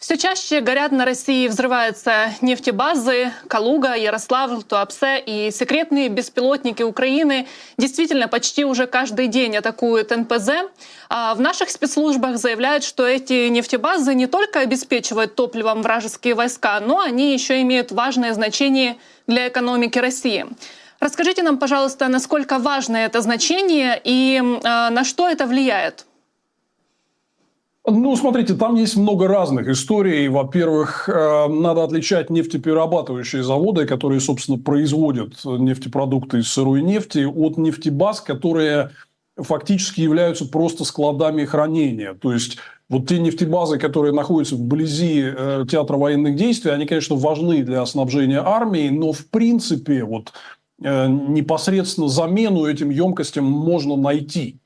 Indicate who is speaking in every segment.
Speaker 1: Все чаще горят на России, взрываются нефтебазы, Калуга, Ярославль, Туапсе и секретные беспилотники Украины действительно почти уже каждый день атакуют НПЗ. А в наших спецслужбах заявляют, что эти нефтебазы не только обеспечивают топливом вражеские войска, но они еще имеют важное значение для экономики России. Расскажите нам, пожалуйста, насколько важно это значение и э, на что это влияет?
Speaker 2: Ну, смотрите, там есть много разных историй. Во-первых, э, надо отличать нефтеперерабатывающие заводы, которые, собственно, производят нефтепродукты из сырой нефти, от нефтебаз, которые фактически являются просто складами хранения. То есть, вот те нефтебазы, которые находятся вблизи э, театра военных действий, они, конечно, важны для снабжения армии, но в принципе вот э, непосредственно замену этим емкостям можно найти.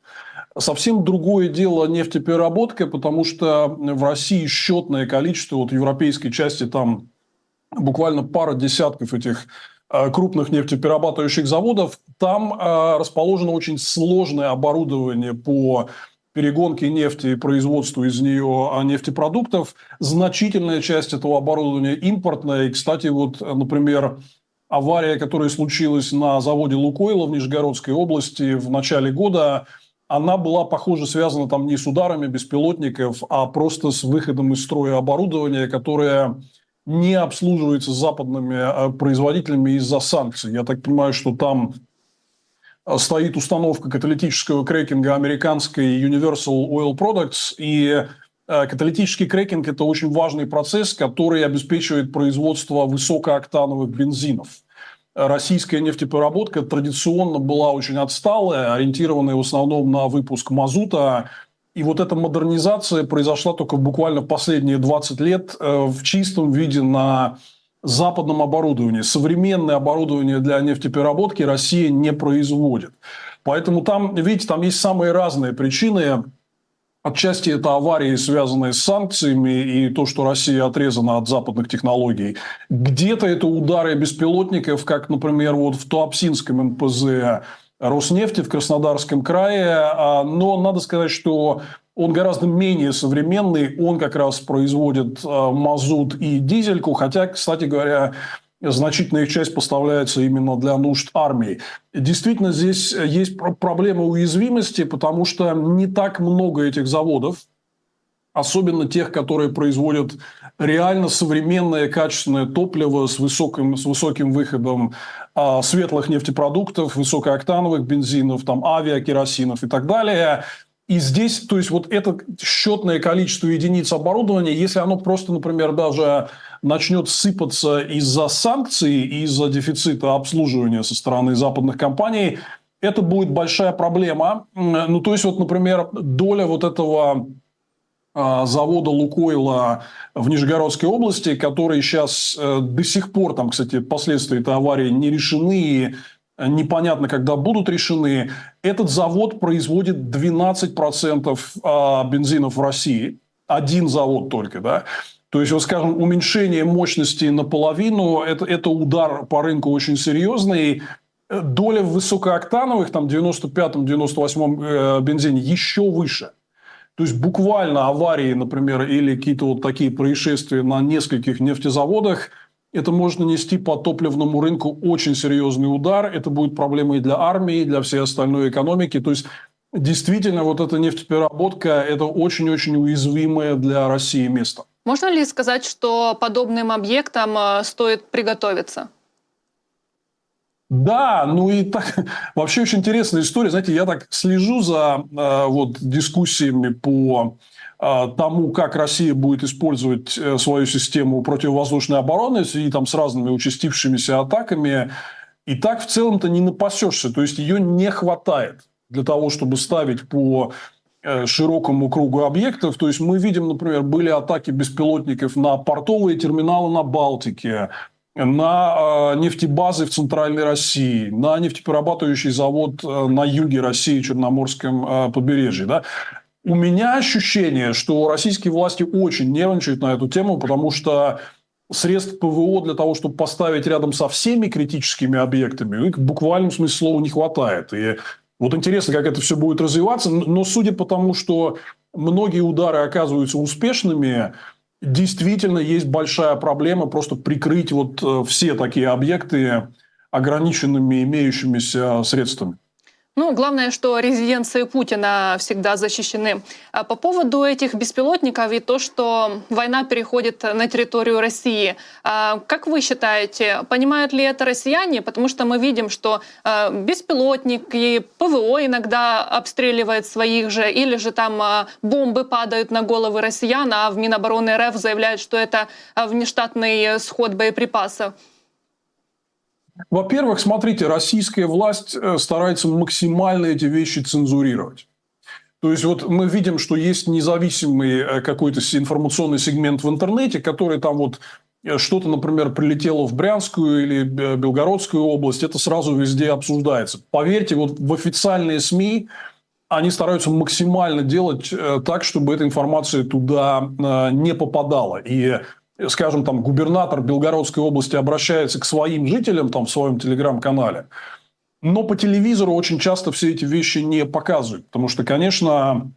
Speaker 2: Совсем другое дело нефтепереработка, потому что в России счетное количество, вот европейской части там буквально пара десятков этих э, крупных нефтеперерабатывающих заводов, там э, расположено очень сложное оборудование по перегонке нефти и производству из нее а, нефтепродуктов. Значительная часть этого оборудования импортная. И, кстати, вот, например, авария, которая случилась на заводе «Лукойла» в Нижегородской области в начале года – она была, похоже, связана там не с ударами беспилотников, а просто с выходом из строя оборудования, которое не обслуживается западными а, производителями из-за санкций. Я так понимаю, что там а, стоит установка каталитического крекинга американской Universal Oil Products, и а, каталитический крекинг – это очень важный процесс, который обеспечивает производство высокооктановых бензинов – российская нефтепереработка традиционно была очень отсталая, ориентированная в основном на выпуск мазута. И вот эта модернизация произошла только буквально последние 20 лет э, в чистом виде на западном оборудовании. Современное оборудование для нефтепереработки Россия не производит. Поэтому там, видите, там есть самые разные причины Отчасти это аварии, связанные с санкциями и то, что Россия отрезана от западных технологий. Где-то это удары беспилотников, как, например, вот в Туапсинском НПЗ Роснефти в Краснодарском крае. А, но надо сказать, что он гораздо менее современный. Он как раз производит а, мазут и дизельку. Хотя, кстати говоря, значительная их часть поставляется именно для нужд армии. Действительно, здесь есть проблема уязвимости, потому что не так много этих заводов, особенно тех, которые производят реально современное качественное топливо с высоким, с высоким выходом а, светлых нефтепродуктов, высокооктановых бензинов, там, авиакеросинов и так далее. И здесь, то есть, вот это счетное количество единиц оборудования, если оно просто, например, даже начнет сыпаться из-за санкций и из-за дефицита обслуживания со стороны западных компаний, это будет большая проблема. Ну, то есть, вот, например, доля вот этого а, завода Лукойла в Нижегородской области, который сейчас э, до сих пор, там, кстати, последствия этой аварии не решены, и непонятно, когда будут решены. Этот завод производит 12% а, бензинов в России. Один завод только, да. То есть, вот, скажем, уменьшение мощности наполовину это, – это удар по рынку очень серьезный. Доля в высокооктановых, там, 95-98 э, бензине еще выше. То есть, буквально аварии, например, или какие-то вот такие происшествия на нескольких нефтезаводах – это может нанести по топливному рынку очень серьезный удар. Это будет проблемой для армии, для всей остальной экономики. То есть, действительно, вот эта нефтепереработка – это очень-очень уязвимое для России место.
Speaker 1: Можно ли сказать, что подобным объектам э, стоит приготовиться?
Speaker 2: Да, ну и так, вообще очень интересная история. Знаете, я так слежу за э, вот, дискуссиями по а, тому, как Россия будет использовать э, свою систему противовоздушной обороны связи там, с разными участившимися атаками. И так в целом-то не напасешься. То есть, ее не хватает для того, чтобы ставить по э, широкому кругу объектов. То есть, мы видим, например, были атаки беспилотников на портовые терминалы на Балтике, на э, нефтебазы в Центральной России, на нефтеперерабатывающий завод на юге России, Черноморском побережье. Да? У меня ощущение, что российские власти очень нервничают на эту тему, потому что средств ПВО для того, чтобы поставить рядом со всеми критическими объектами, их в буквальном смысле слова не хватает. И вот интересно, как это все будет развиваться. Но судя по тому, что многие удары оказываются успешными, действительно есть большая проблема просто прикрыть вот э, все такие объекты ограниченными имеющимися средствами.
Speaker 1: Ну, главное, что резиденции Путина всегда защищены. А по поводу этих беспилотников и то, что война переходит на территорию России. А как вы считаете, понимают ли это россияне? Потому что мы видим, что а, беспилотники, ПВО иногда обстреливает своих же, или же там а, бомбы падают на головы россиян, а в Минобороны РФ заявляют, что это внештатный сход боеприпасов.
Speaker 2: Во-первых, смотрите, российская власть э, старается максимально эти вещи цензурировать. То есть вот мы видим, что есть независимый э, какой-то информационный сегмент в интернете, который там вот э, что-то, например, прилетело в Брянскую или Белгородскую область, это сразу везде обсуждается. Поверьте, вот в официальные СМИ они стараются максимально делать так, чтобы эта информация туда не попадала. И скажем, там губернатор Белгородской области обращается к своим жителям там, в своем телеграм-канале, но по телевизору очень часто все эти вещи не показывают. Потому что, конечно,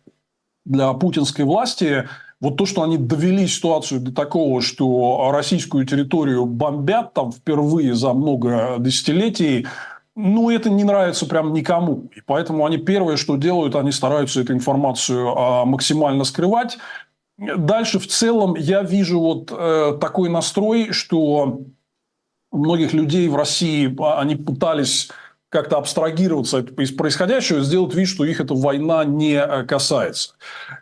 Speaker 2: для путинской власти вот то, что они довели ситуацию до такого, что российскую территорию бомбят там впервые за много десятилетий, ну, это не нравится прям никому. И поэтому они первое, что делают, они стараются эту информацию а, максимально скрывать. Дальше в целом я вижу вот э, такой настрой, что многих людей в России а, они пытались как-то абстрагироваться из происходящего, сделать вид, что их эта война не э, касается.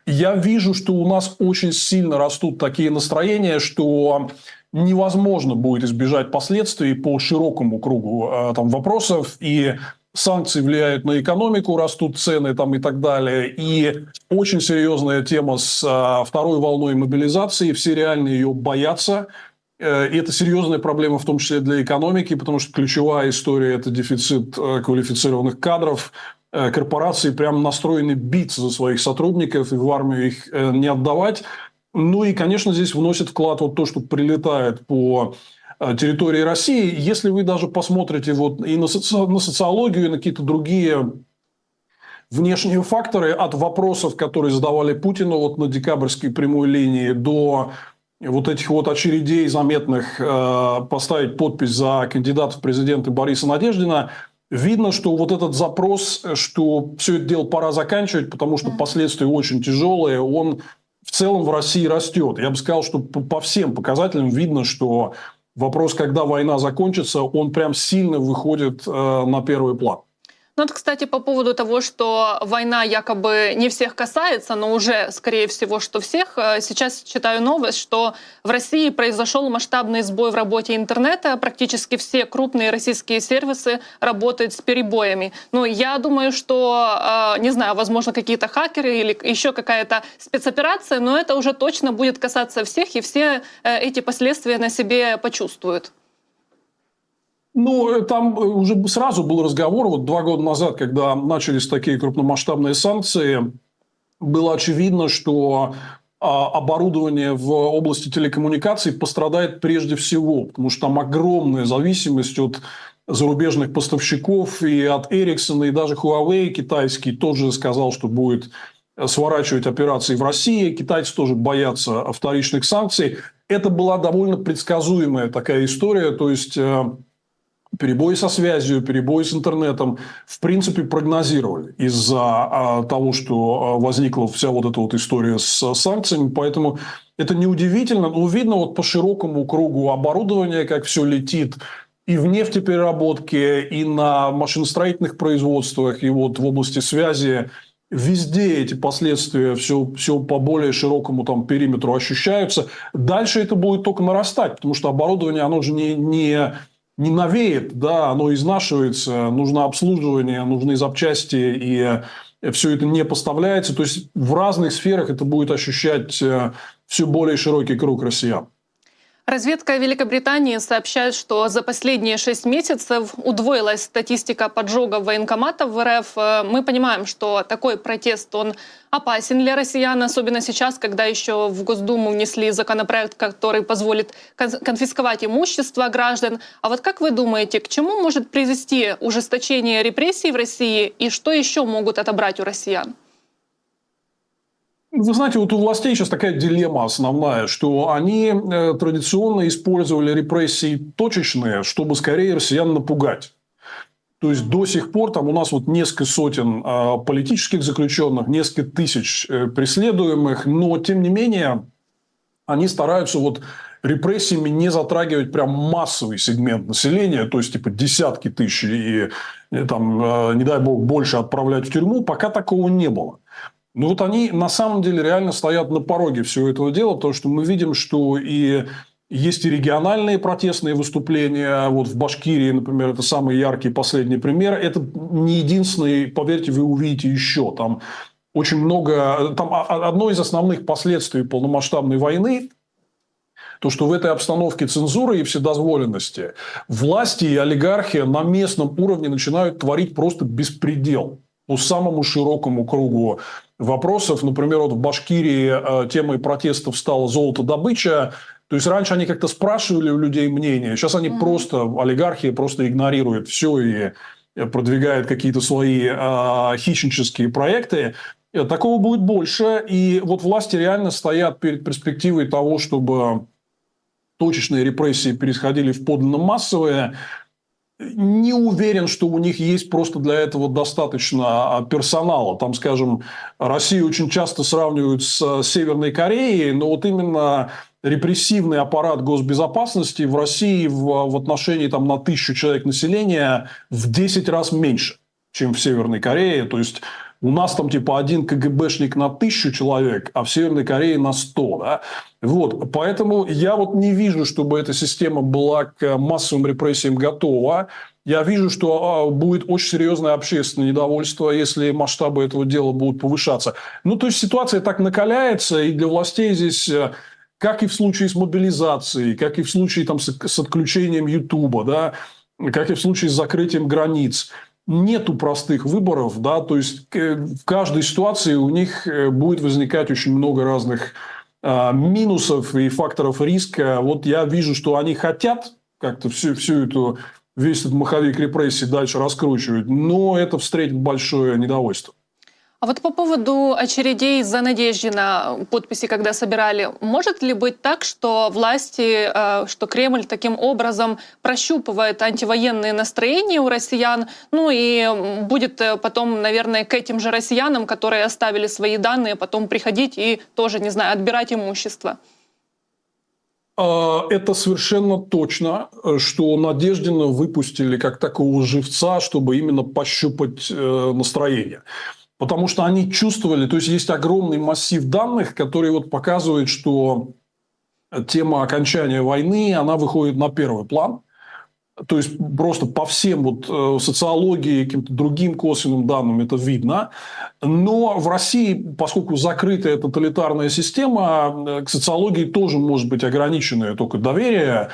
Speaker 2: Я вижу, что у нас очень сильно растут такие настроения, что невозможно будет избежать последствий по широкому кругу э, там, вопросов. И санкции влияют на экономику, растут цены там и так далее. И очень серьезная тема с а, второй волной мобилизации. Все реально ее боятся. Э, и это серьезная проблема, в том числе для экономики, потому что ключевая история – это дефицит э, квалифицированных кадров. Э, корпорации прям настроены биться за своих сотрудников и в армию их не отдавать. Ну и, конечно, здесь вносит вклад вот то, что прилетает по территории России. Если вы даже посмотрите вот и на, соци... на социологию, и на какие-то другие внешние факторы от вопросов, которые задавали Путину вот на декабрьской прямой линии до вот этих вот очередей заметных э, поставить подпись за кандидата в президенты Бориса Надеждина, видно, что вот этот запрос, что все это дело пора заканчивать, потому что последствия очень тяжелые, он в целом в России растет. Я бы сказал, что по всем показателям видно, что вопрос, когда война закончится, он прям сильно выходит э, на первый план.
Speaker 1: Ну, вот, кстати, по поводу того, что война якобы не всех касается, но уже, скорее всего, что всех. Э, сейчас читаю новость, что в России произошел масштабный сбой в работе интернета. Практически все крупные российские сервисы работают с перебоями. Ну, я думаю, что, э, не знаю, возможно, какие-то хакеры или еще какая-то спецоперация, но это уже точно будет касаться всех, и все э, эти последствия на себе почувствуют.
Speaker 2: Ну, э, там э, уже сразу был разговор, вот два года назад, когда начались такие крупномасштабные санкции, было очевидно, что а, оборудование в области телекоммуникаций пострадает прежде всего, потому что там огромная зависимость от зарубежных поставщиков и от Ericsson, и даже Huawei китайский тоже сказал, что будет сворачивать операции в России. Китайцы тоже боятся вторичных санкций. Это была довольно предсказуемая такая история. То есть, э, перебои со связью, перебои с интернетом, в принципе, прогнозировали из-за а, того, что а, возникла вся вот эта вот история с санкциями. Поэтому это неудивительно. Но видно вот по широкому кругу оборудования, как все летит и в нефтепереработке, и на машиностроительных производствах, и вот в области связи. Везде эти последствия все, все по более широкому там, периметру ощущаются. Дальше это будет только нарастать, потому что оборудование, оно же не, не не новеет, да, оно изнашивается, нужно обслуживание, нужны запчасти, и все это не поставляется. То есть в разных сферах это будет ощущать э, все более широкий круг россиян.
Speaker 1: Разведка Великобритании сообщает, что за последние шесть месяцев удвоилась статистика поджогов военкоматов в РФ. Э, мы понимаем, что такой протест, он опасен для россиян, особенно сейчас, когда еще в Госдуму внесли законопроект, который позволит конфисковать имущество граждан. А вот как вы думаете, к чему может привести ужесточение репрессий в России и что еще могут отобрать у россиян?
Speaker 2: Вы знаете, вот у властей сейчас такая дилемма основная, что они э, традиционно использовали репрессии точечные, чтобы скорее россиян напугать. То есть до сих пор там у нас вот несколько сотен э, политических заключенных, несколько тысяч э, преследуемых, но тем не менее они стараются вот репрессиями не затрагивать прям массовый сегмент населения, то есть типа десятки тысяч и, и там, э, не дай бог, больше отправлять в тюрьму, пока такого не было. Ну вот они на самом деле реально стоят на пороге всего этого дела, потому что мы видим, что и есть и региональные протестные выступления. Вот в Башкирии, например, это самый яркий последний пример. Это не единственный, поверьте, вы увидите еще. Там очень много... Там одно из основных последствий полномасштабной войны то, что в этой обстановке цензуры и вседозволенности власти и олигархи на местном уровне начинают творить просто беспредел по самому широкому кругу вопросов. Например, вот в Башкирии э, темой протестов стала золотодобыча. То есть раньше они как-то спрашивали у людей мнение, сейчас они mm-hmm. просто, олигархи просто игнорируют все и продвигают какие-то свои э, хищнические проекты. Такого будет больше. И вот власти реально стоят перед перспективой того, чтобы точечные репрессии переходили в подлинно массовые не уверен, что у них есть просто для этого достаточно а, персонала. Там, скажем, Россию очень часто сравнивают с Северной Кореей, но вот именно репрессивный аппарат госбезопасности в России в, в отношении там, на тысячу человек населения в 10 раз меньше, чем в Северной Корее. То есть у нас там типа один КГБшник на тысячу человек, а в Северной Корее на сто. Да? Вот. Поэтому я вот не вижу, чтобы эта система была к массовым репрессиям готова. Я вижу, что а, будет очень серьезное общественное недовольство, если масштабы этого дела будут повышаться. Ну, то есть ситуация так накаляется, и для властей здесь э, как и в случае с мобилизацией, как и в случае там, с отключением Ютуба, да, как и в случае с закрытием границ – нету простых выборов, да, то есть э, в каждой ситуации у них э, будет возникать очень много разных а, минусов и факторов риска. Вот я вижу, что они хотят как-то всю, всю эту весь этот маховик репрессий дальше раскручивать, но это встретит большое недовольство.
Speaker 1: А вот по поводу очередей за Надеждина, подписи, когда собирали, может ли быть так, что власти, э, что Кремль таким образом прощупывает антивоенные настроения у россиян, ну и будет э, потом, наверное, к этим же россиянам, которые оставили свои данные, потом приходить и тоже, не знаю, отбирать имущество?
Speaker 2: А, это совершенно точно, что Надеждина выпустили как такого живца, чтобы именно пощупать э, настроение. Потому что они чувствовали, то есть есть огромный массив данных, который вот показывает, что тема окончания войны, она выходит на первый план. То есть просто по всем вот э, социологии, каким-то другим косвенным данным это видно. Но в России, поскольку закрытая тоталитарная система, э, к социологии тоже может быть ограниченное только доверие.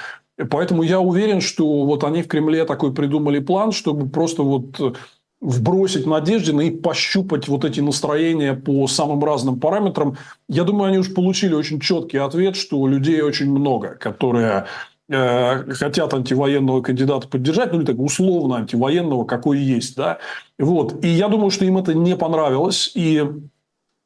Speaker 2: Поэтому я уверен, что вот они в Кремле такой придумали план, чтобы просто вот вбросить Надеждина и пощупать вот эти настроения по самым разным параметрам. Я думаю, они уже получили очень четкий ответ, что людей очень много, которые э, хотят антивоенного кандидата поддержать, ну, или так условно антивоенного, какой есть. Да? Вот. И я думаю, что им это не понравилось. И,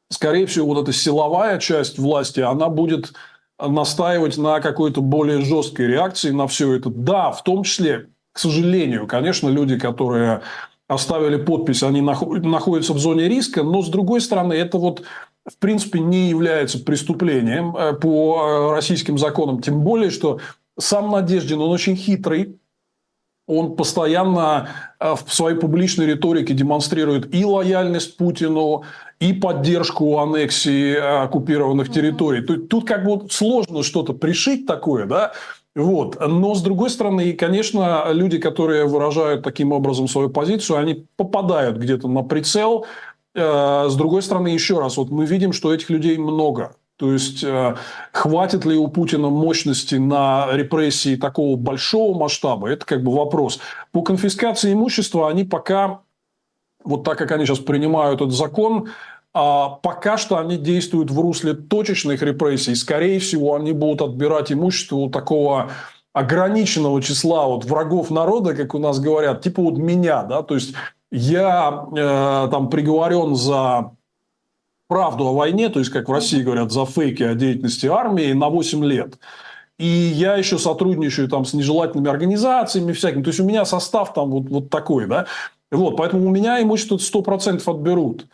Speaker 2: скорее всего, вот эта силовая часть власти, она будет настаивать на какой-то более жесткой реакции на все это. Да, в том числе, к сожалению, конечно, люди, которые оставили подпись, они находятся в зоне риска, но с другой стороны, это вот в принципе не является преступлением э, по э, российским законам, тем более, что сам Надеждин, он очень хитрый, он постоянно э, в своей публичной риторике демонстрирует и лояльность Путину, и поддержку аннексии оккупированных территорий. Тут, тут как бы сложно что-то пришить такое, да, вот. Но, с другой стороны, конечно, люди, которые выражают таким образом свою позицию, они попадают где-то на прицел. Э, с другой стороны, еще раз, вот мы видим, что этих людей много. То есть, э, хватит ли у Путина мощности на репрессии такого большого масштаба, это как бы вопрос. По конфискации имущества они пока, вот так как они сейчас принимают этот закон, пока что они действуют в русле точечных репрессий. Скорее всего, они будут отбирать имущество у такого ограниченного числа вот врагов народа, как у нас говорят, типа вот меня, да, то есть я э, там приговорен за правду о войне, то есть, как в России говорят, за фейки о деятельности армии на 8 лет. И я еще сотрудничаю там с нежелательными организациями всякими. То есть, у меня состав там вот, вот такой, да. Вот, поэтому у меня имущество 100% отберут.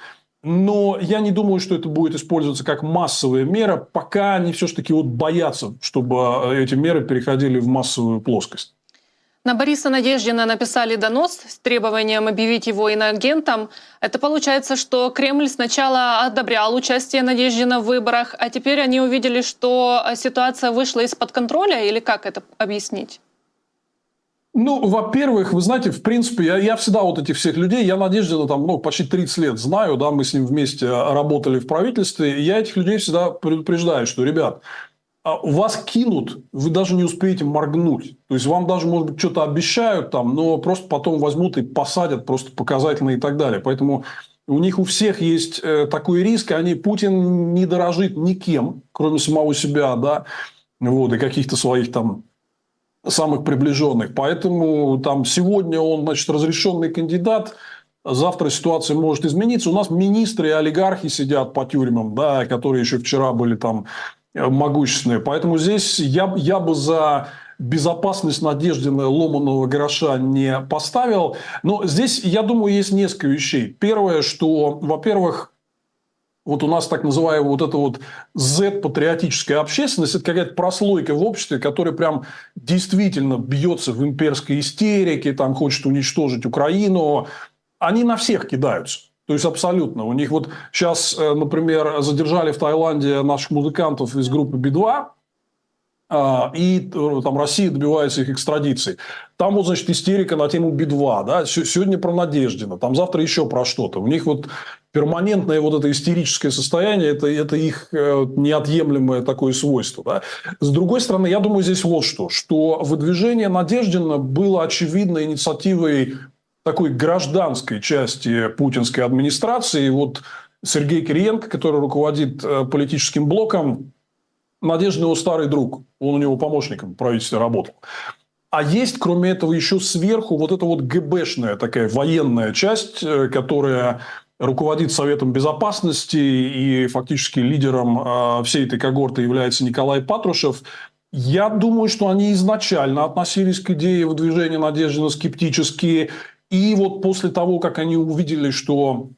Speaker 2: Но я не думаю, что это будет использоваться как массовая мера, пока они все-таки вот боятся, чтобы эти меры переходили в массовую плоскость.
Speaker 1: На Бориса Надеждина написали донос с требованием объявить его иноагентом. Это получается, что Кремль сначала одобрял участие Надеждина в выборах, а теперь они увидели, что ситуация вышла из-под контроля, или как это объяснить?
Speaker 2: Ну, во-первых, вы знаете, в принципе, я, я всегда вот этих всех людей, я Надеждина там, ну, почти 30 лет знаю, да, мы с ним вместе работали в правительстве, и я этих людей всегда предупреждаю, что, ребят, а вас кинут, вы даже не успеете моргнуть. То есть, вам даже, может быть, что-то обещают там, но просто потом возьмут и посадят просто показательно и так далее. Поэтому у них у всех есть э, такой риск, они, Путин не дорожит никем, кроме самого себя, да, вот, и каких-то своих там самых приближенных. Поэтому там сегодня он, значит, разрешенный кандидат, Завтра ситуация может измениться. У нас министры и олигархи сидят по тюрьмам, да, которые еще вчера были там Э, могущественные. Поэтому здесь я, я бы за безопасность Надеждина ломаного гроша не поставил. Но здесь, я думаю, есть несколько вещей. Первое, что, во-первых, вот у нас так называемая вот эта вот Z-патриотическая общественность, это какая-то прослойка в обществе, которая прям действительно бьется в имперской истерике, там хочет уничтожить Украину. Они на всех кидаются. То есть абсолютно. У них вот сейчас, э, например, задержали в Таиланде наших музыкантов из группы Би-2, а, и э, там Россия добивается их экстрадиции. Там вот, значит, истерика на тему Би-2, да, сегодня про Надеждина, там завтра еще про что-то. У них вот перманентное вот это истерическое состояние, это, это их э, неотъемлемое такое свойство. Да. С другой стороны, я думаю, здесь вот что, что выдвижение Надеждина было очевидной инициативой такой гражданской части путинской администрации. Вот Сергей Кириенко, который руководит э, политическим блоком, Надежда его старый друг. Он у него помощником в правительстве работал. А есть, кроме этого, еще сверху вот эта вот ГБшная такая военная часть, э, которая руководит Советом Безопасности и фактически лидером э, всей этой когорты является Николай Патрушев. Я думаю, что они изначально относились к идее выдвижения Надеждина скептически и вот после того, как они увидели, что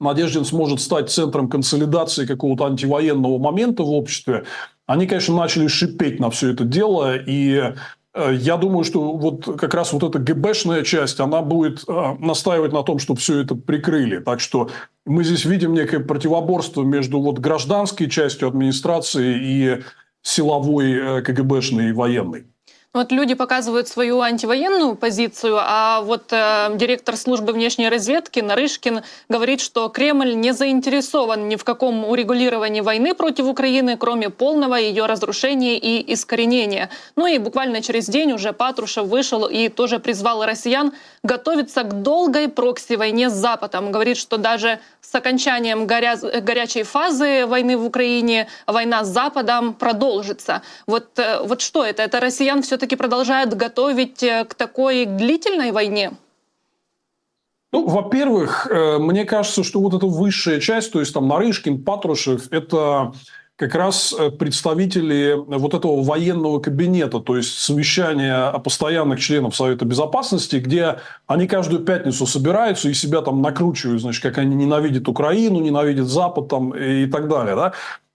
Speaker 2: Надеждин сможет стать центром консолидации какого-то антивоенного момента в обществе, они, конечно, начали шипеть на все это дело. И э, я думаю, что вот как раз вот эта ГБшная часть, она будет э, настаивать на том, чтобы все это прикрыли. Так что мы здесь видим некое противоборство между вот гражданской частью администрации и силовой э, КГБшной и военной.
Speaker 1: Вот люди показывают свою антивоенную позицию, а вот э, директор службы внешней разведки Нарышкин говорит, что Кремль не заинтересован ни в каком урегулировании войны против Украины, кроме полного ее разрушения и искоренения. Ну и буквально через день уже Патрушев вышел и тоже призвал россиян готовиться к долгой прокси-войне с Западом. Говорит, что даже с окончанием горя... горячей фазы войны в Украине война с Западом продолжится. Вот, э, вот что это? Это россиян все-таки продолжают готовить э, к такой длительной войне?
Speaker 2: Ну, во-первых, э, мне кажется, что вот эта высшая часть, то есть там Нарышкин, Патрушев, это как раз э, представители вот этого военного кабинета, то есть совещания постоянных членов Совета Безопасности, где они каждую пятницу собираются и себя там накручивают, значит, как они ненавидят Украину, ненавидят Запад там, и так далее. Да?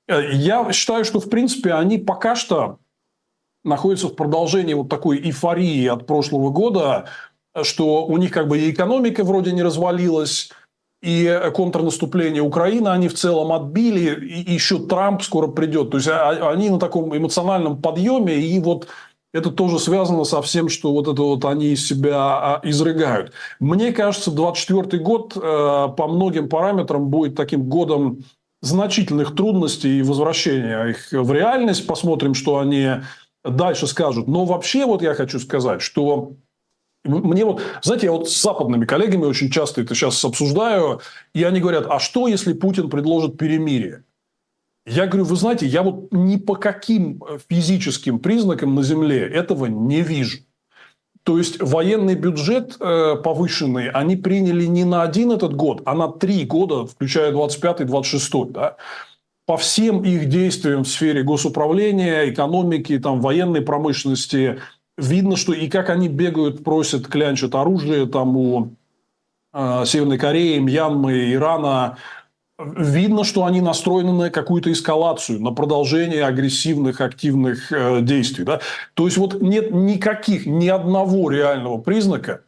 Speaker 2: Я считаю, что, в принципе, они пока что находятся в продолжении вот такой эйфории от прошлого года, что у них как бы и экономика вроде не развалилась, и контрнаступление Украины они в целом отбили, и еще Трамп скоро придет. То есть а, а, они на таком эмоциональном подъеме, и вот это тоже связано со всем, что вот это вот они из себя а, изрыгают. Мне кажется, 2024 год э, по многим параметрам будет таким годом значительных трудностей и возвращения их в реальность. Посмотрим, что они дальше скажут. Но вообще вот я хочу сказать, что мне вот, знаете, я вот с западными коллегами очень часто это сейчас обсуждаю, и они говорят, а что, если Путин предложит перемирие? Я говорю, вы знаете, я вот ни по каким физическим признакам на Земле этого не вижу. То есть военный бюджет э, повышенный они приняли не на один этот год, а на три года, включая 25-26. Да? По всем их действиям в сфере госуправления, экономики, там, военной промышленности видно, что и как они бегают, просят, клянчат оружие там у э, Северной Кореи, Мьянмы, Ирана, видно, что они настроены на какую-то эскалацию, на продолжение агрессивных, активных э, действий. Да? То есть, вот нет никаких, ни одного реального признака,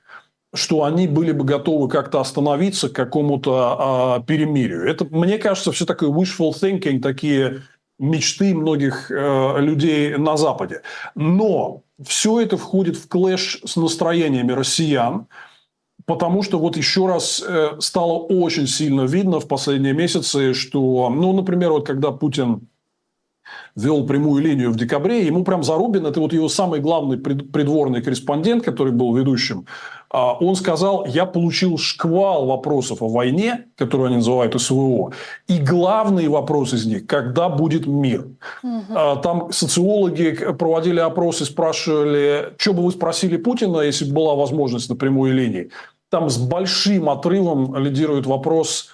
Speaker 2: что они были бы готовы как-то остановиться к какому-то э, перемирию. Это, мне кажется, все такое wishful thinking, такие мечты многих э, людей на Западе. Но все это входит в клэш с настроениями россиян, Потому что вот еще раз э, стало очень сильно видно в последние месяцы, что, ну, например, вот когда Путин вел прямую линию в декабре, ему прям Зарубин, это вот его самый главный придворный корреспондент, который был ведущим, а, он сказал, я получил шквал вопросов о войне, которую они называют СВО, и главный вопрос из них, когда будет мир. Угу. Там социологи проводили опросы, спрашивали, что бы вы спросили Путина, если бы была возможность на прямой линии там с большим отрывом лидирует вопрос,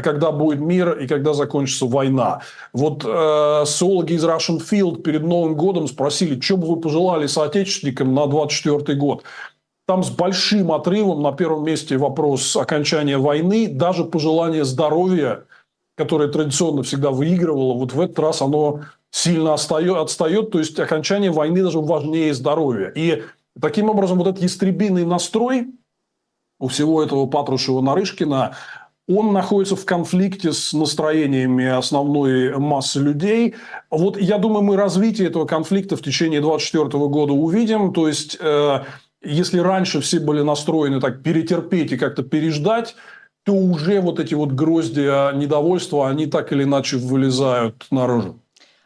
Speaker 2: когда будет мир и когда закончится война. Вот э, социологи из Russian Field перед Новым годом спросили, что бы вы пожелали соотечественникам на 24 год. Там с большим отрывом на первом месте вопрос окончания войны, даже пожелание здоровья, которое традиционно всегда выигрывало, вот в этот раз оно сильно отстает, отстает, то есть окончание войны даже важнее здоровья. И таким образом вот этот ястребиный настрой, у всего этого Патрушева-Нарышкина, он находится в конфликте с настроениями основной массы людей. Вот я думаю, мы развитие этого конфликта в течение 2024 года увидим. То есть, э, если раньше все были настроены так перетерпеть и как-то переждать, то уже вот эти вот грозди недовольства, они так или иначе вылезают наружу.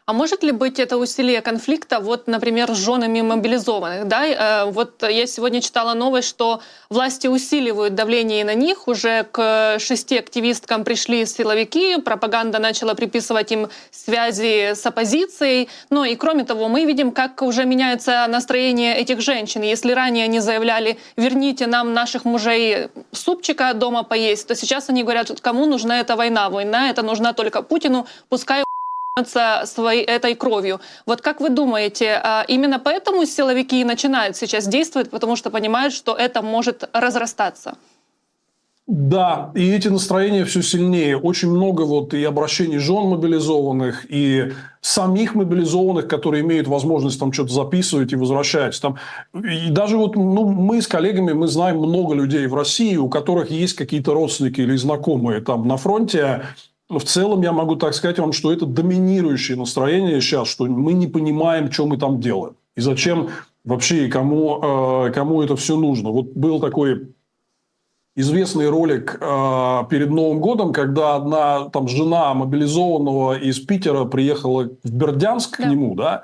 Speaker 1: А может ли быть это усилие конфликта, вот, например, с женами мобилизованных? Да? Э, вот я сегодня читала новость, что власти усиливают давление на них. Уже к шести активисткам пришли силовики, пропаганда начала приписывать им связи с оппозицией. Ну и кроме того, мы видим, как уже меняется настроение этих женщин. Если ранее они заявляли, верните нам наших мужей супчика дома поесть, то сейчас они говорят, кому нужна эта война? Война это нужна только Путину, пускай своей этой кровью. Вот как вы думаете, а, именно поэтому силовики начинают сейчас действовать, потому что понимают, что это может разрастаться?
Speaker 2: Да, и эти настроения все сильнее. Очень много вот и обращений жен мобилизованных, и самих мобилизованных, которые имеют возможность там что-то записывать и возвращать. Там, и даже вот ну, мы с коллегами, мы знаем много людей в России, у которых есть какие-то родственники или знакомые там на фронте, в целом я могу так сказать вам, что это доминирующее настроение сейчас, что мы не понимаем, что мы там делаем. И зачем вообще и кому, э, кому это все нужно. Вот был такой известный ролик э, перед Новым годом, когда одна там жена мобилизованного из Питера приехала в Бердянск да. к нему, да,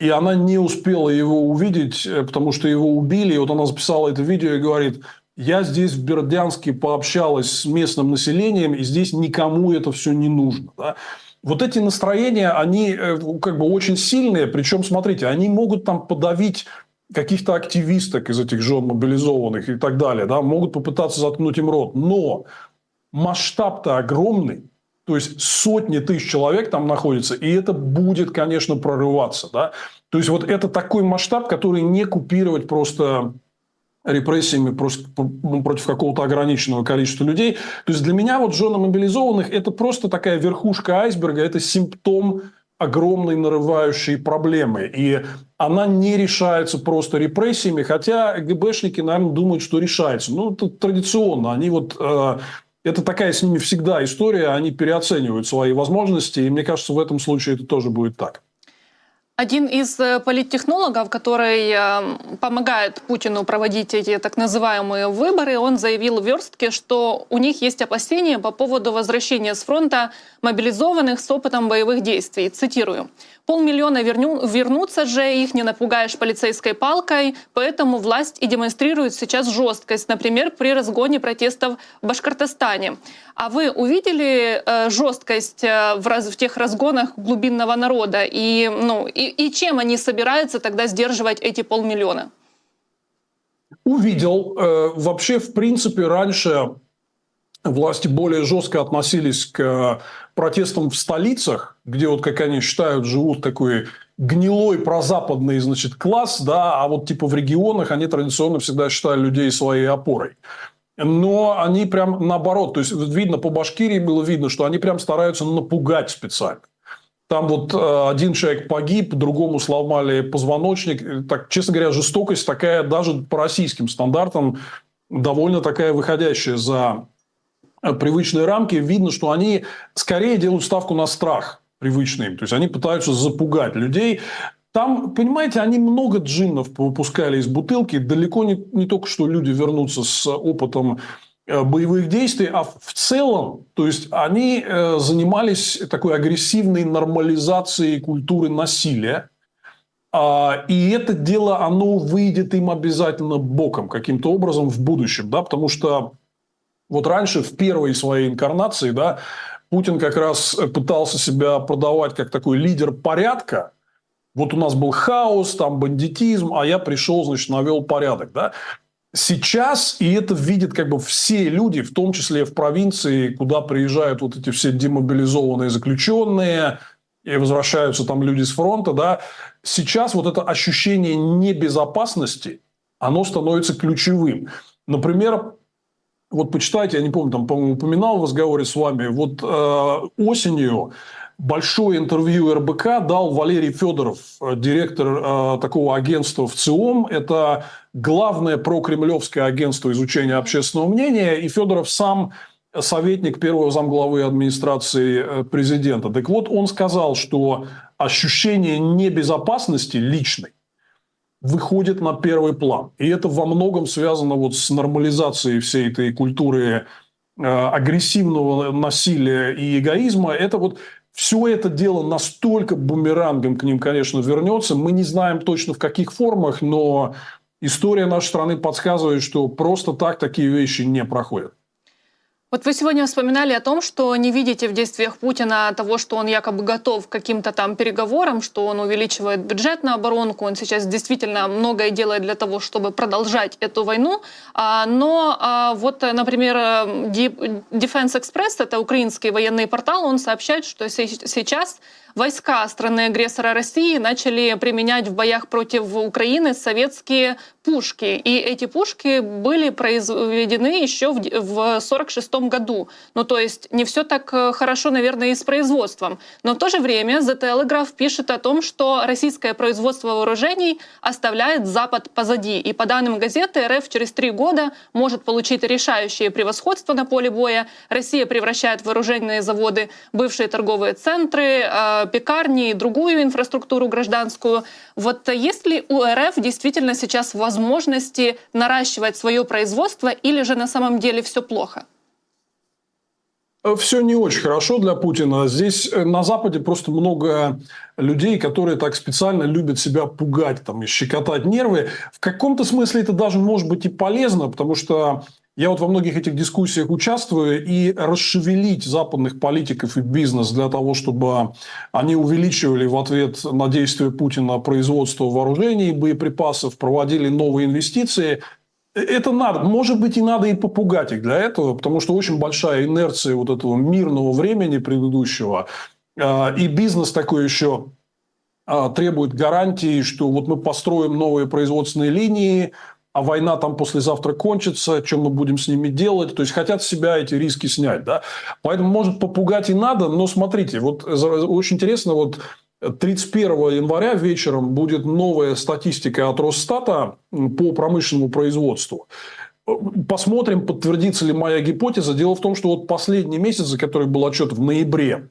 Speaker 2: и она не успела его увидеть, э, потому что его убили. И вот она записала это видео и говорит, я здесь в Бердянске пообщалась с местным населением, и здесь никому это все не нужно. Да? Вот эти настроения, они э, как бы очень сильные. Причем, смотрите, они могут там подавить каких-то активисток из этих жен мобилизованных и так далее. Да? Могут попытаться заткнуть им рот. Но масштаб-то огромный. То есть сотни тысяч человек там находится, и это будет, конечно, прорываться. Да? То есть вот это такой масштаб, который не купировать просто репрессиями ну, против какого-то ограниченного количества людей. То есть для меня вот жены мобилизованных это просто такая верхушка айсберга, это симптом огромной нарывающей проблемы. И она не решается просто репрессиями, хотя ГБшники, наверное, думают, что решается. Ну, это традиционно. Они вот... Э, это такая с ними всегда история, они переоценивают свои возможности, и мне кажется, в этом случае это тоже будет так.
Speaker 1: Один из э, политтехнологов, который э, помогает Путину проводить эти так называемые выборы, он заявил в верстке, что у них есть опасения по поводу возвращения с фронта мобилизованных с опытом боевых действий. Цитирую. Полмиллиона верню, вернутся же, их не напугаешь полицейской палкой, поэтому власть и демонстрирует сейчас жесткость, например, при разгоне протестов в Башкортостане. А вы увидели э, жесткость э, в, раз, в тех разгонах глубинного народа? И, ну, и, и чем они собираются тогда сдерживать эти полмиллиона?
Speaker 2: Увидел. Э, вообще, в принципе, раньше власти более жестко относились к протестам в столицах, где вот, как они считают, живут такой гнилой прозападный, значит, класс, да, а вот типа в регионах они традиционно всегда считали людей своей опорой. Но они прям наоборот, то есть видно по Башкирии было видно, что они прям стараются напугать специально. Там вот э, один человек погиб, другому сломали позвоночник. Так, честно говоря, жестокость такая даже по российским стандартам довольно такая выходящая за привычные рамки. Видно, что они скорее делают ставку на страх привычный То есть, они пытаются запугать людей. Там, понимаете, они много джиннов выпускали из бутылки. Далеко не, не только что люди вернутся с опытом э, боевых действий, а в целом, то есть они э, занимались такой агрессивной нормализацией культуры насилия. А, и это дело, оно выйдет им обязательно боком каким-то образом в будущем, да, потому что вот раньше в первой своей инкарнации, да, Путин как раз пытался себя продавать как такой лидер порядка. Вот у нас был хаос, там бандитизм, а я пришел, значит, навел порядок. Да? Сейчас, и это видят как бы все люди, в том числе в провинции, куда приезжают вот эти все демобилизованные заключенные, и возвращаются там люди с фронта, да, сейчас вот это ощущение небезопасности, оно становится ключевым. Например, вот почитайте, я не помню, там, по-моему, упоминал в разговоре с вами, вот э, осенью большое интервью РБК дал Валерий Федоров, э, директор э, такого агентства в ЦИОМ. Это главное прокремлевское агентство изучения общественного мнения. И Федоров сам советник первого замглавы администрации э, президента. Так вот, он сказал, что ощущение небезопасности личной выходит на первый план. И это во многом связано вот с нормализацией всей этой культуры э, агрессивного насилия и эгоизма. Это вот все это дело настолько бумерангом к ним, конечно, вернется. Мы не знаем точно в каких формах, но история нашей страны подсказывает, что просто так такие вещи не проходят.
Speaker 1: Вот вы сегодня вспоминали о том, что не видите в действиях Путина того, что он якобы готов к каким-то там переговорам, что он увеличивает бюджет на оборонку, он сейчас действительно многое делает для того, чтобы продолжать эту войну. А, но а, вот, например, Defense Express, это украинский военный портал, он сообщает, что сейчас войска страны-агрессора России начали применять в боях против Украины советские пушки. И эти пушки были произведены еще в 1946 году. Ну, то есть не все так э, хорошо, наверное, и с производством. Но в то же время The Telegraph пишет о том, что российское производство вооружений оставляет Запад позади. И по данным газеты, РФ через три года может получить решающее превосходство на поле боя. Россия превращает вооруженные заводы, бывшие торговые центры, э, пекарни и другую инфраструктуру гражданскую. Вот есть ли у РФ действительно сейчас возможности наращивать свое производство или же на самом деле все плохо?
Speaker 2: Все не очень хорошо для Путина. Здесь э, на Западе просто много людей, которые так специально любят себя пугать там, и щекотать нервы. В каком-то смысле это даже может быть и полезно, потому что я вот во многих этих дискуссиях участвую, и расшевелить западных политиков и бизнес для того, чтобы они увеличивали в ответ на действия Путина производство вооружений, боеприпасов, проводили новые инвестиции, это надо. Может быть, и надо и попугать их для этого, потому что очень большая инерция вот этого мирного времени предыдущего. А, и бизнес такой еще а, требует гарантии, что вот мы построим новые производственные линии, а война там послезавтра кончится, что мы будем с ними делать. То есть, хотят себя эти риски снять. Да? Поэтому, может, попугать и надо. Но смотрите, вот очень интересно, вот 31 января вечером будет новая статистика от Росстата по промышленному производству. Посмотрим, подтвердится ли моя гипотеза. Дело в том, что вот последний месяц, за который был отчет в ноябре,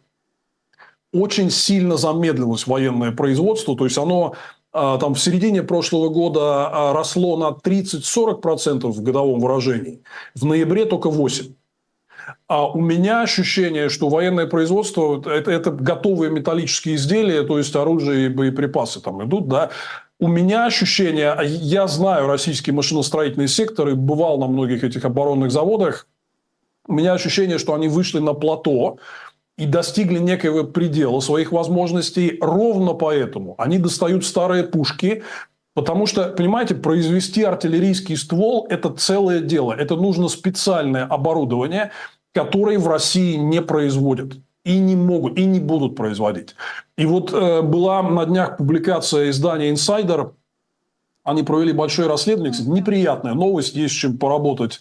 Speaker 2: очень сильно замедлилось военное производство. То есть, оно там в середине прошлого года а, росло на 30-40% в годовом выражении. В ноябре только 8%. А у меня ощущение, что военное производство это, это готовые металлические изделия, то есть оружие и боеприпасы там идут, да. У меня ощущение, а я знаю российский машиностроительный сектор и бывал на многих этих оборонных заводах, у меня ощущение, что они вышли на плато, и достигли некоего предела своих возможностей. Ровно поэтому они достают старые пушки, Потому что, понимаете, произвести артиллерийский ствол – это целое дело. Это нужно специальное оборудование, которое в России не производят. И не могут, и не будут производить. И вот э, была на днях публикация издания «Инсайдер». Они провели большое расследование. Кстати, неприятная новость, есть чем поработать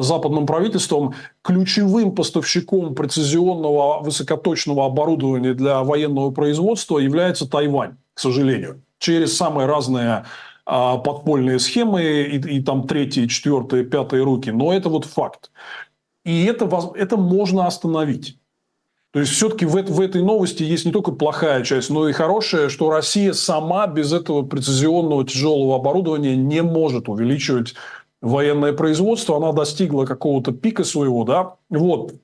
Speaker 2: западным правительством. Ключевым поставщиком прецизионного высокоточного оборудования для военного производства является Тайвань, к сожалению через самые разные а, подпольные схемы и, и там третьи, четвертые, пятые руки. Но это вот факт. И это, это можно остановить. То есть, все-таки в, в этой новости есть не только плохая часть, но и хорошая, что Россия сама без этого прецизионного тяжелого оборудования не может увеличивать военное производство. Она достигла какого-то пика своего. Да? Вот.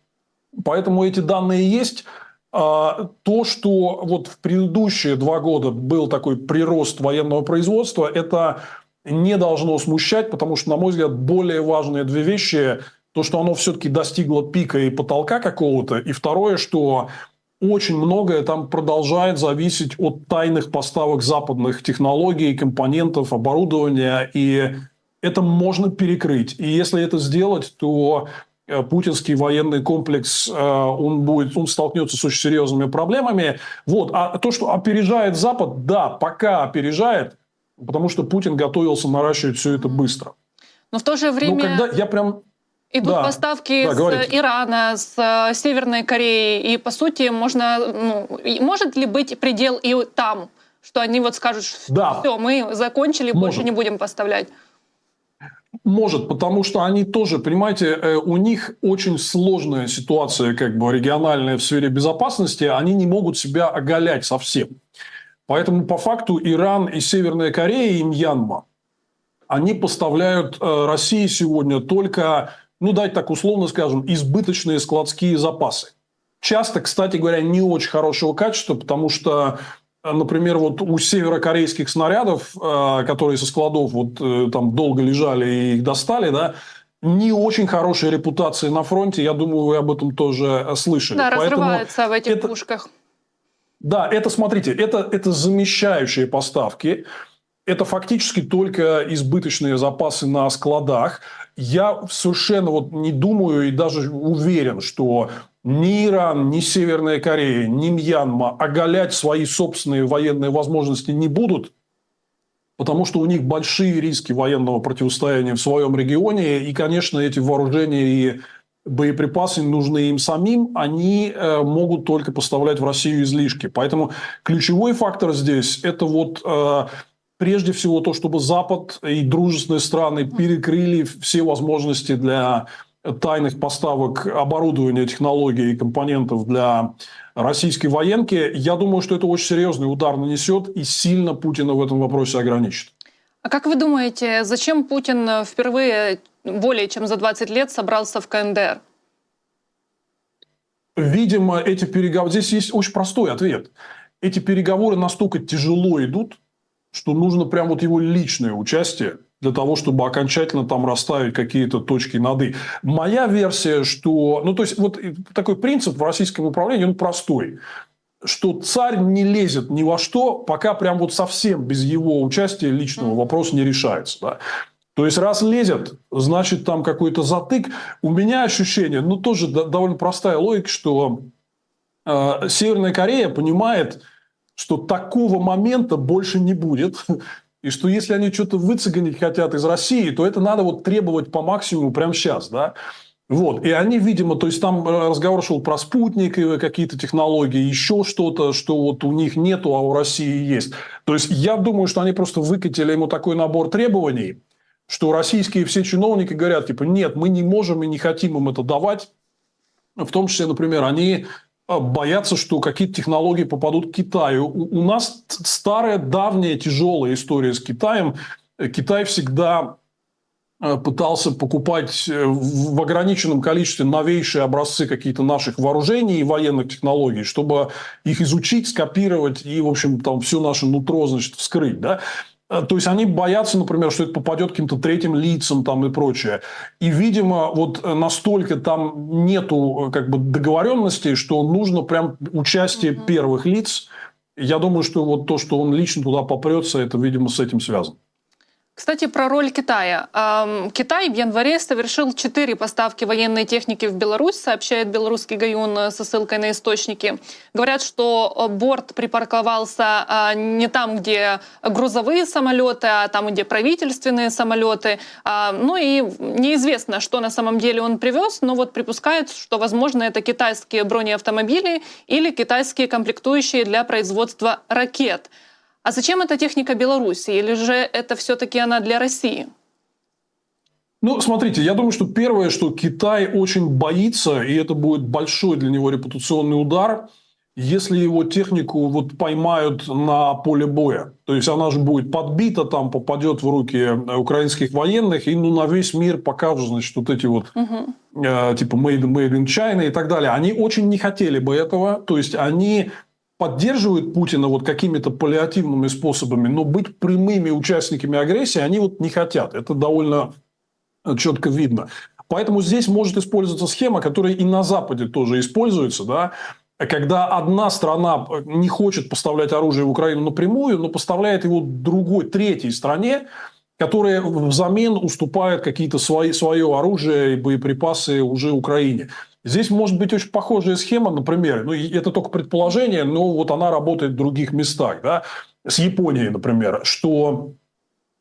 Speaker 2: Поэтому эти данные есть. А, то, что вот в предыдущие два года был такой прирост военного производства, это не должно смущать, потому что, на мой взгляд, более важные две вещи. То, что оно все-таки достигло пика и потолка какого-то. И второе, что очень многое там продолжает зависеть от тайных поставок западных технологий, компонентов, оборудования. И это можно перекрыть. И если это сделать, то Э, путинский военный комплекс, э, он, будет, он столкнется с очень серьезными проблемами. Вот. А то, что опережает Запад, да, пока опережает, потому что Путин готовился наращивать все это быстро.
Speaker 1: Но в то же время...
Speaker 2: Но когда я прям
Speaker 1: Идут да, поставки да, с говорите. Ирана, с э, Северной Кореи, и по сути можно, ну, может ли быть предел и там, что они вот скажут, да. все, мы закончили, может. больше не будем поставлять.
Speaker 2: Может, потому что они тоже, понимаете, э, у них очень сложная ситуация как бы региональная в сфере безопасности, они не могут себя оголять совсем. Поэтому по факту Иран и Северная Корея и Мьянма, они поставляют э, России сегодня только, ну дать так условно скажем, избыточные складские запасы. Часто, кстати говоря, не очень хорошего качества, потому что Например, вот у северокорейских снарядов, э, которые со складов вот э, там долго лежали и их достали, да, не очень хорошая репутация на фронте. Я думаю, вы об этом тоже слышали.
Speaker 1: Да, Поэтому разрывается в этих это, пушках.
Speaker 2: Да, это, смотрите, это, это замещающие поставки. Это фактически только избыточные запасы на складах. Я совершенно вот не думаю и даже уверен, что ни Иран, ни Северная Корея, ни Мьянма оголять свои собственные военные возможности не будут, потому что у них большие риски военного противостояния в своем регионе. И, конечно, эти вооружения и боеприпасы нужны им самим, они э, могут только поставлять в Россию излишки. Поэтому ключевой фактор здесь – это вот э, прежде всего то, чтобы Запад и дружественные страны перекрыли все возможности для тайных поставок оборудования, технологий и компонентов для российской военки, я думаю, что это очень серьезный удар нанесет и сильно Путина в этом вопросе ограничит.
Speaker 1: А как вы думаете, зачем Путин впервые более чем за 20 лет собрался в КНДР?
Speaker 2: Видимо, эти переговоры... Здесь есть очень простой ответ. Эти переговоры настолько тяжело идут, что нужно прям вот его личное участие для того, чтобы окончательно там расставить какие-то точки над «и». Моя версия, что... Ну, то есть, вот такой принцип в российском управлении, он простой что царь не лезет ни во что, пока прям вот совсем без его участия личного вопрос не решается. Да? То есть, раз лезет, значит, там какой-то затык. У меня ощущение, ну, тоже довольно простая логика, что э, Северная Корея понимает, что такого момента больше не будет. И что если они что-то выцегонить хотят из России, то это надо вот требовать по максимуму прямо сейчас. Да? Вот. И они, видимо, то есть там э, разговор шел про спутник, какие-то технологии, еще что-то, что вот у них нету, а у России есть. То есть я думаю, что они просто выкатили ему такой набор требований, что российские все чиновники говорят, типа, нет, мы не можем и не хотим им это давать. В том числе, например, они боятся, что какие-то технологии попадут к Китаю. У нас старая, давняя, тяжелая история с Китаем. Китай всегда а, пытался покупать э, в ограниченном количестве новейшие образцы какие-то наших вооружений и военных технологий, чтобы их изучить, скопировать и, в общем, там всю нашу нутро, значит, вскрыть. Да? Э, то есть они боятся, например, что это попадет каким-то третьим лицам там и прочее. И, видимо, вот э, настолько там нету э, как бы договоренности, что нужно прям участие mm-hmm. первых лиц. Я думаю, что вот то, что он лично туда попрется, это, видимо, с этим связано.
Speaker 1: Кстати, про роль Китая. Китай в январе совершил четыре поставки военной техники в Беларусь, сообщает белорусский Гаюн со ссылкой на источники. Говорят, что борт припарковался а, не там, где грузовые самолеты, а там, где правительственные самолеты. А, ну и неизвестно, что на самом деле он привез, но вот припускают, что, возможно, это китайские бронеавтомобили или китайские комплектующие для производства ракет. А зачем эта техника Беларуси? Или же это все-таки она для России?
Speaker 2: Ну, смотрите, я думаю, что первое, что Китай очень боится, и это будет большой для него репутационный удар, если его технику вот поймают на поле боя. То есть, она же будет подбита, там попадет в руки украинских военных, и ну, на весь мир покажут, значит, вот эти вот угу. э, типа made, made in China и так далее. Они очень не хотели бы этого. То есть, они поддерживают Путина вот какими-то паллиативными способами, но быть прямыми участниками агрессии они вот не хотят. Это довольно четко видно. Поэтому здесь может использоваться схема, которая и на Западе тоже используется, да, когда одна страна не хочет поставлять оружие в Украину напрямую, но поставляет его другой, третьей стране, которая взамен уступает какие-то свои, свое оружие и боеприпасы уже Украине. Здесь может быть очень похожая схема, например, ну, это только предположение, но вот она работает в других местах, да, с Японией, например, что,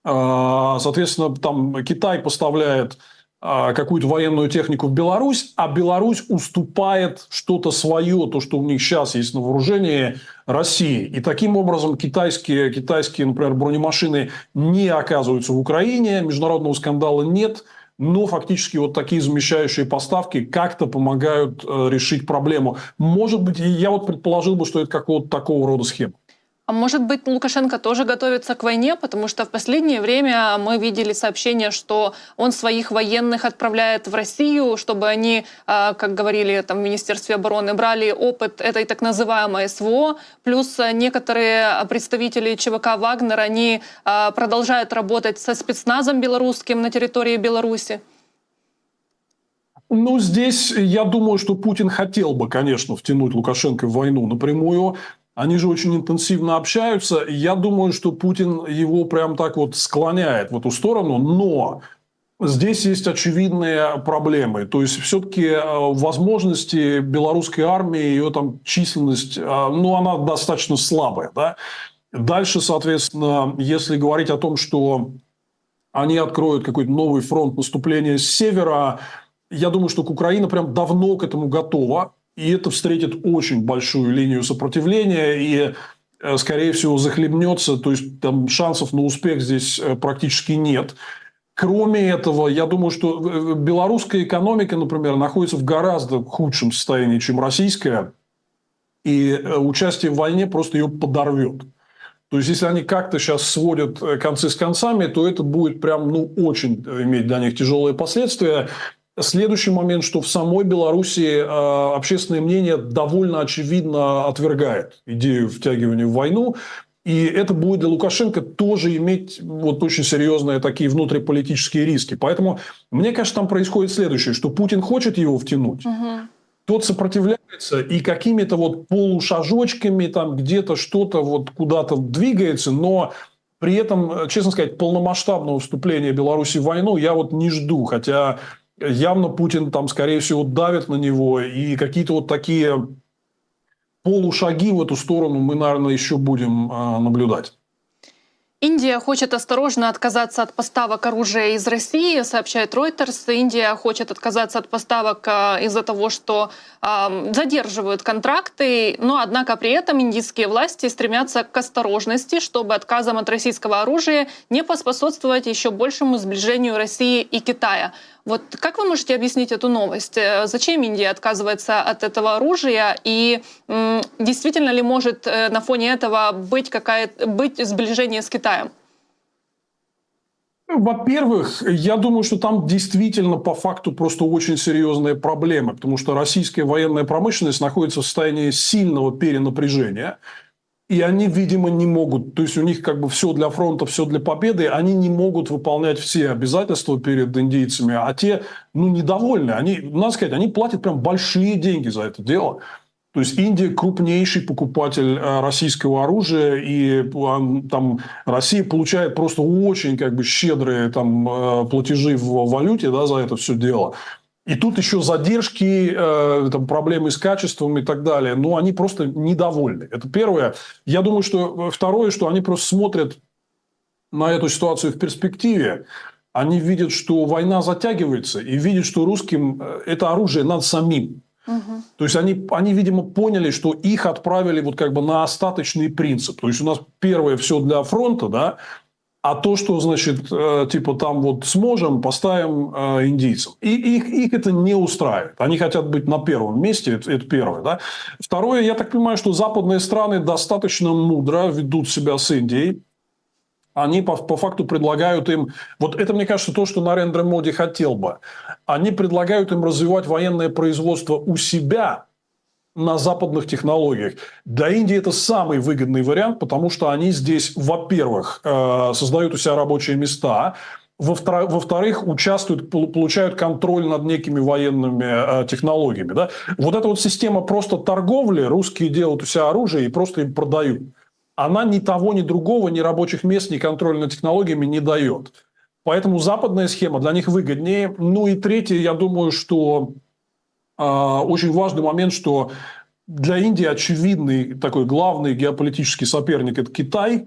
Speaker 2: а, соответственно, там Китай поставляет а, какую-то военную технику в Беларусь, а Беларусь уступает что-то свое, то, что у них сейчас есть на вооружении России. И таким образом китайские, китайские, например, бронемашины не оказываются в Украине, международного скандала нет – но фактически вот такие замещающие поставки как-то помогают э, решить проблему. Может быть, я вот предположил бы, что это какого-то такого рода схема.
Speaker 1: А может быть, Лукашенко тоже готовится к войне, потому что в последнее время мы видели сообщение, что он своих военных отправляет в Россию, чтобы они, а, как говорили там в Министерстве обороны, брали опыт этой так называемой СВО, плюс некоторые представители ЧВК «Вагнер», они а, продолжают работать со спецназом белорусским на территории Беларуси.
Speaker 2: Ну, здесь я думаю, что Путин хотел бы, конечно, втянуть Лукашенко в войну напрямую. Они же очень интенсивно общаются. И я думаю, что Путин его прям так вот склоняет в эту сторону. Но здесь есть очевидные проблемы. То есть, все-таки э, возможности белорусской армии, ее там численность, э, ну, она достаточно слабая. Да? Дальше, соответственно, если говорить о том, что они откроют какой-то новый фронт наступления с севера, я думаю, что Украина прям давно к этому готова. И это встретит очень большую линию сопротивления и, э, скорее всего, захлебнется. То есть, там шансов на успех здесь э, практически нет. Кроме этого, я думаю, что э, белорусская экономика, например, находится в гораздо худшем состоянии, чем российская. И участие в войне просто ее подорвет. То есть, если они как-то сейчас сводят концы с концами, то это будет прям, ну, очень иметь для них тяжелые последствия. Следующий момент, что в самой Беларуси э, общественное мнение довольно очевидно отвергает идею втягивания в войну. И это будет для Лукашенко тоже иметь вот очень серьезные такие внутриполитические риски. Поэтому мне кажется, там происходит следующее, что Путин хочет его втянуть, угу. тот сопротивляется и какими-то вот полушажочками там где-то что-то вот куда-то двигается, но при этом, честно сказать, полномасштабного вступления Беларуси в войну я вот не жду. Хотя явно Путин там, скорее всего, давит на него, и какие-то вот такие полушаги в эту сторону мы, наверное, еще будем а, наблюдать.
Speaker 1: Индия хочет осторожно отказаться от поставок оружия из России, сообщает Reuters. Индия хочет отказаться от поставок а, из-за того, что э, задерживают контракты, но однако при этом индийские власти стремятся к осторожности, чтобы отказом от российского оружия не поспособствовать еще большему сближению России и Китая. Вот как вы можете объяснить эту новость? Э, зачем Индия отказывается от этого оружия? И действительно ли может э, на фоне этого быть, какая быть сближение с Китаем?
Speaker 2: Во-первых, я думаю, что там действительно по факту просто очень серьезные проблемы, потому что российская военная промышленность находится в состоянии сильного перенапряжения. И они, видимо, не могут, то есть у них как бы все для фронта, все для победы, они не могут выполнять все обязательства перед индейцами, а те, ну, недовольны. Они, надо сказать, они платят прям большие деньги за это дело. То есть Индия крупнейший покупатель э, российского оружия, и там Россия получает просто очень как бы щедрые там э, платежи в валюте да, за это все дело. И тут еще задержки, э, там, проблемы с качеством и так далее. Но они просто недовольны. Это первое. Я думаю, что второе, что они просто смотрят на эту ситуацию в перспективе. Они видят, что война затягивается, и видят, что русским это оружие надо самим. Угу. То есть они, они, видимо, поняли, что их отправили вот как бы на остаточный принцип. То есть у нас первое все для фронта, да, а то, что, значит, э, типа там вот сможем, поставим э, индийцам. И их, их это не устраивает. Они хотят быть на первом месте, это, это первое. Да? Второе, я так понимаю, что западные страны достаточно мудро ведут себя с Индией они по, по факту предлагают им, вот это, мне кажется, то, что Нарендра Моди хотел бы. Они предлагают им развивать военное производство у себя на западных технологиях. Для Индии это самый выгодный вариант, потому что они здесь, во-первых, э, создают у себя рабочие места, во-вторых, участвуют, получают контроль над некими военными э, технологиями. Да? Вот эта вот система просто торговли, русские делают у себя оружие и просто им продают она ни того, ни другого, ни рабочих мест, ни контроля над технологиями не дает. Поэтому западная схема для них выгоднее. Ну и третье, я думаю, что очень важный момент, что для Индии очевидный такой главный геополитический соперник – это Китай.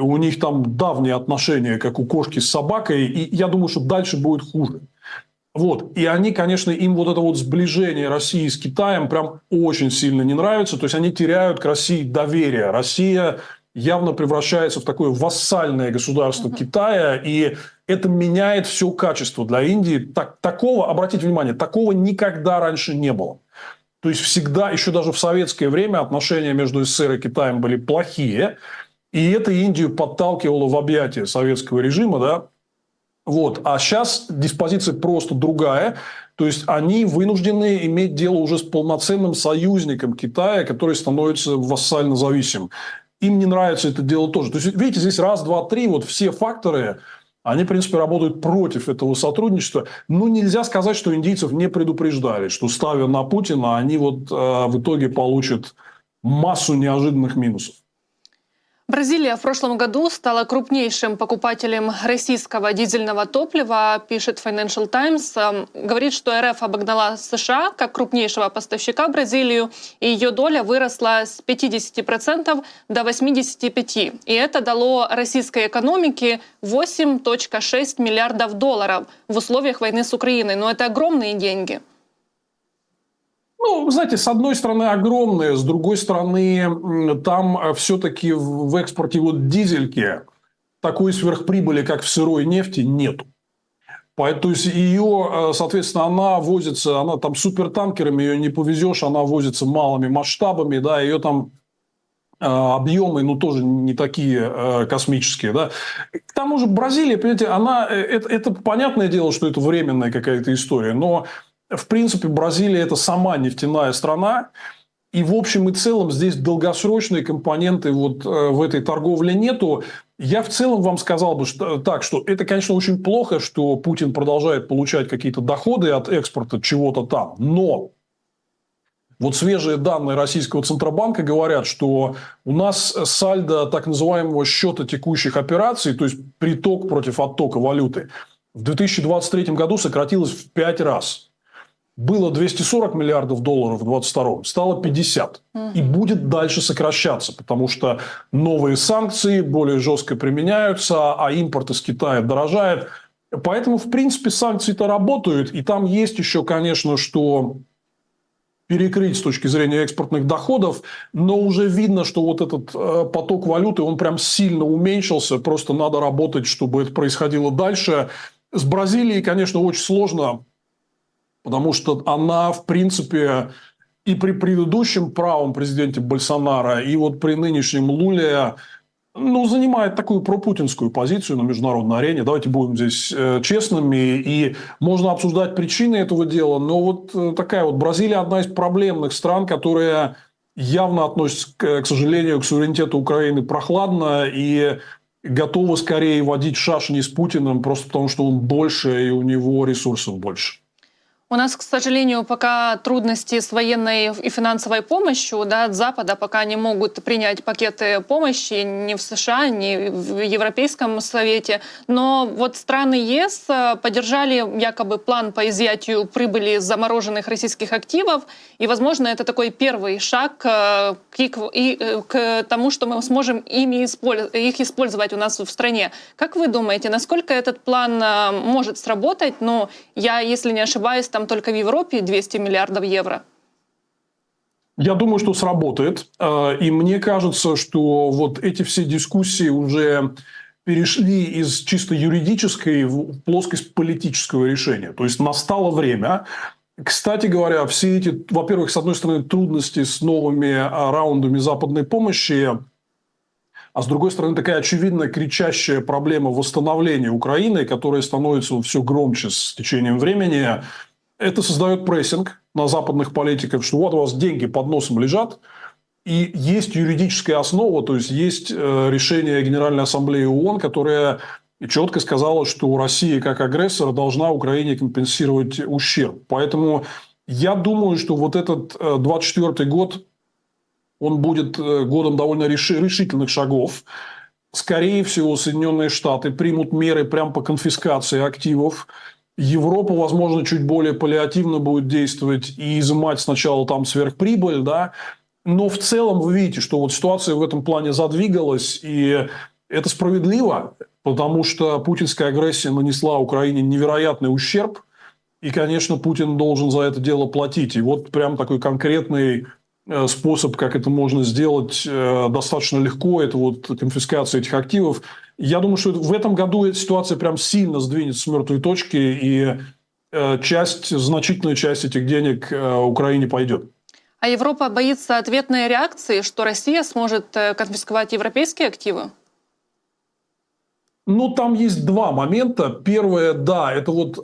Speaker 2: У них там давние отношения, как у кошки с собакой. И я думаю, что дальше будет хуже. Вот. И они, конечно, им вот это вот сближение России с Китаем прям очень сильно не нравится. То есть, они теряют к России доверие. Россия явно превращается в такое вассальное государство угу. Китая, и это меняет все качество для Индии. Так, такого, обратите внимание, такого никогда раньше не было. То есть всегда, еще даже в советское время отношения между СССР и Китаем были плохие, и это Индию подталкивало в объятия советского режима, да, вот. А сейчас диспозиция просто другая. То есть они вынуждены иметь дело уже с полноценным союзником Китая, который становится вассально зависимым. Им не нравится это дело тоже. То есть, видите, здесь раз, два, три, вот все факторы, они, в принципе, работают против этого сотрудничества. Ну, нельзя сказать, что индийцев не предупреждали, что ставя на Путина, они вот э, в итоге получат массу неожиданных минусов.
Speaker 1: Бразилия в прошлом году стала крупнейшим покупателем российского дизельного топлива, пишет Financial Times. Эм, говорит, что РФ обогнала США как крупнейшего поставщика Бразилию, и ее доля выросла с 50% до 85%. И это дало российской экономике 8,6 миллиардов долларов в условиях войны с Украиной. Но это огромные деньги.
Speaker 2: Ну, знаете, с одной стороны огромные, с другой стороны там э, все-таки в экспорте вот дизельки такой сверхприбыли, как в сырой нефти, нету. То есть ее, э, соответственно, она возится, она там супертанкерами ее не повезешь, она возится малыми масштабами, да, ее там э, объемы, ну, тоже не такие космические, да. К тому же Бразилия, понимаете, она, это, это понятное дело, что это временная какая-то история, но в принципе, Бразилия – это сама нефтяная страна, и в общем и целом здесь долгосрочные компоненты вот э, в этой торговле нету. Я в целом вам сказал бы что, так, что это, конечно, очень плохо, что Путин продолжает получать какие-то доходы от экспорта чего-то там. Но вот свежие данные Российского Центробанка говорят, что у нас сальдо так называемого счета текущих операций, то есть приток против оттока валюты, в 2023 году сократилось в 5 раз было 240 миллиардов долларов в 2022, стало 50. Угу. И будет дальше сокращаться, потому что новые санкции более жестко применяются, а импорт из Китая дорожает. Поэтому, в принципе, санкции-то работают. И там есть еще, конечно, что перекрыть с точки зрения экспортных доходов, но уже видно, что вот этот э, поток валюты, он прям сильно уменьшился, просто надо работать, чтобы это происходило дальше. С Бразилией, конечно, очень сложно потому что она, в принципе, и при предыдущем правом президенте Больсонара, и вот при нынешнем Луле ну, занимает такую пропутинскую позицию на международной арене. Давайте будем здесь э, честными. И можно обсуждать причины этого дела. Но вот э, такая вот Бразилия одна из проблемных стран, которая явно относится, к сожалению, к суверенитету Украины прохладно и готова скорее водить шашни с Путиным, просто потому что он больше и у него ресурсов больше.
Speaker 1: У нас, к сожалению, пока трудности с военной и финансовой помощью да, от Запада, пока не могут принять пакеты помощи ни в США, ни в Европейском Совете. Но вот страны ЕС э, поддержали якобы план по изъятию прибыли замороженных российских активов. И, возможно, это такой первый шаг э, к, и, к тому, что мы сможем ими их использовать у нас в стране. Как вы думаете, насколько этот план э, может сработать? Ну, я, если не ошибаюсь, там только в Европе 200 миллиардов евро.
Speaker 2: Я думаю, что сработает. Э, и мне кажется, что вот эти все дискуссии уже перешли из чисто юридической в плоскость политического решения. То есть настало время. Кстати говоря, все эти, во-первых, с одной стороны, трудности с новыми э, раундами западной помощи, а с другой стороны, такая очевидная кричащая проблема восстановления Украины, которая становится все громче с течением времени, это создает прессинг на западных политиков, что вот у вас деньги под носом лежат, и есть юридическая основа, то есть есть э, решение Генеральной Ассамблеи ООН, которое четко сказала, что Россия как агрессор должна Украине компенсировать ущерб. Поэтому я думаю, что вот этот 24 э, год, он будет э, годом довольно решительных шагов. Скорее всего, Соединенные Штаты примут меры прямо по конфискации активов Европа, возможно, чуть более паллиативно будет действовать и изымать сначала там сверхприбыль, да, но в целом вы видите, что вот ситуация в этом плане задвигалась, и это справедливо, потому что путинская агрессия нанесла Украине невероятный ущерб, и, конечно, Путин должен за это дело платить. И вот прям такой конкретный э, способ, как это можно сделать э, достаточно легко, это вот конфискация этих активов. Я думаю, что в этом году эта ситуация прям сильно сдвинется с мертвой точки, и э, часть, значительная часть этих денег э, Украине пойдет.
Speaker 1: А Европа боится ответной реакции, что Россия сможет э, конфисковать европейские активы?
Speaker 2: Ну, там есть два момента. Первое, да, это вот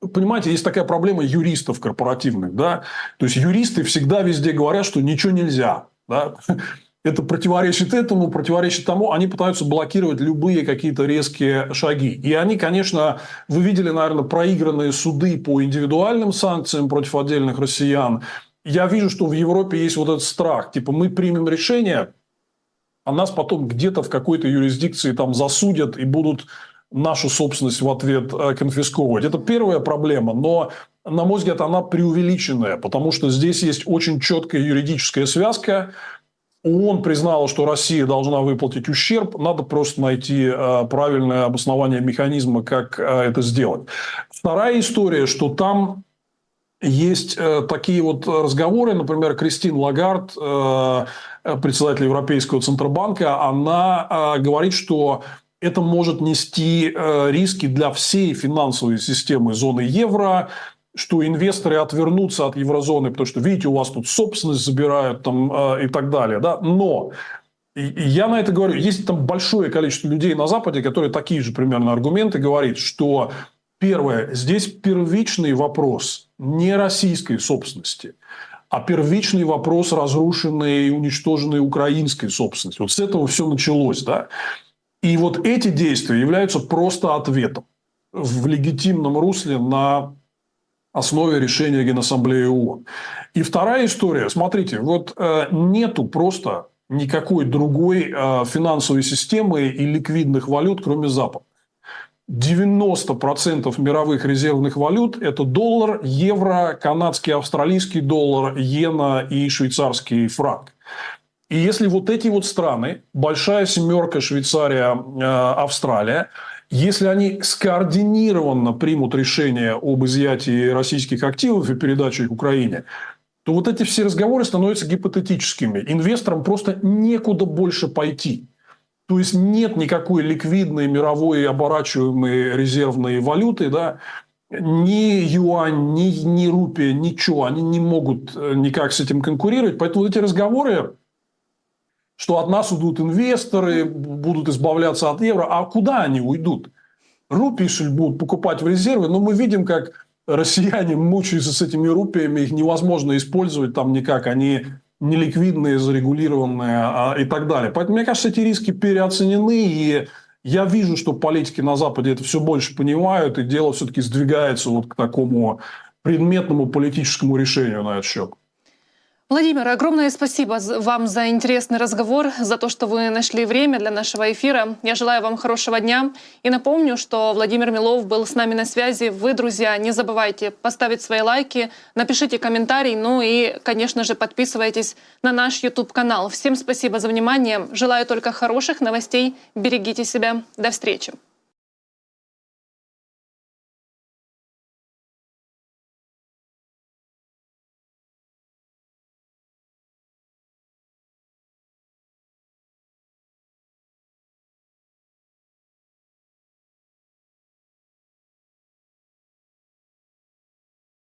Speaker 2: понимаете, есть такая проблема юристов корпоративных, да, то есть юристы всегда везде говорят, что ничего нельзя, да, это противоречит этому, противоречит тому, они пытаются блокировать любые какие-то резкие шаги. И они, конечно, вы видели, наверное, проигранные суды по индивидуальным санкциям против отдельных россиян. Я вижу, что в Европе есть вот этот страх. Типа, мы примем решение, а нас потом где-то в какой-то юрисдикции там засудят и будут нашу собственность в ответ э, конфисковывать. Это первая проблема, но, на мой взгляд, она преувеличенная, потому что здесь есть очень четкая юридическая связка ООН признала, что Россия должна выплатить ущерб. Надо просто найти э, правильное обоснование механизма, как э, это сделать. Вторая история, что там есть э, такие вот разговоры, например, Кристин Лагард, председатель Европейского Центробанка, она говорит, что это может нести риски для всей финансовой системы зоны евро, что инвесторы отвернутся от еврозоны, потому что, видите, у вас тут собственность забирают там, э, и так далее. Да? Но я на это говорю, есть там большое количество людей на Западе, которые такие же примерно аргументы говорят, что первое, здесь первичный вопрос не российской собственности, а первичный вопрос разрушенной и уничтоженной украинской собственности. Вот с этого все началось. Да? И вот эти действия являются просто ответом в легитимном русле на основе решения Генассамблеи ООН. И вторая история. Смотрите, вот э, нету просто никакой другой э, финансовой системы и ликвидных валют, кроме Запада. 90% мировых резервных валют – это доллар, евро, канадский, австралийский доллар, иена и швейцарский франк. И если вот эти вот страны, большая семерка, Швейцария, э, Австралия, если они скоординированно примут решение об изъятии российских активов и передаче их Украине, то вот эти все разговоры становятся гипотетическими. Инвесторам просто некуда больше пойти. То есть нет никакой ликвидной мировой оборачиваемой резервной валюты, да, ни юань, ни, ни рупия, ничего, они не могут э, никак с этим конкурировать. Поэтому вот эти разговоры, что от нас уйдут инвесторы, будут избавляться от евро. А куда они уйдут? Рупии будут покупать в резервы, но мы видим, как россияне мучаются с этими рупиями, их невозможно использовать там никак, они неликвидные, зарегулированные а, и так далее. Поэтому, мне кажется, эти риски переоценены, и Я вижу, что политики на Западе это все больше понимают, и дело все-таки сдвигается вот к такому предметному политическому решению на этот счет.
Speaker 1: Владимир, огромное спасибо вам за интересный разговор, за то, что вы нашли время для нашего эфира. Я желаю вам хорошего дня и напомню, что Владимир Милов был с нами на связи. Вы, друзья, не забывайте поставить свои лайки, напишите комментарий, ну и, конечно же, подписывайтесь на наш YouTube-канал. Всем спасибо за внимание. Желаю только хороших новостей. Берегите себя. До встречи.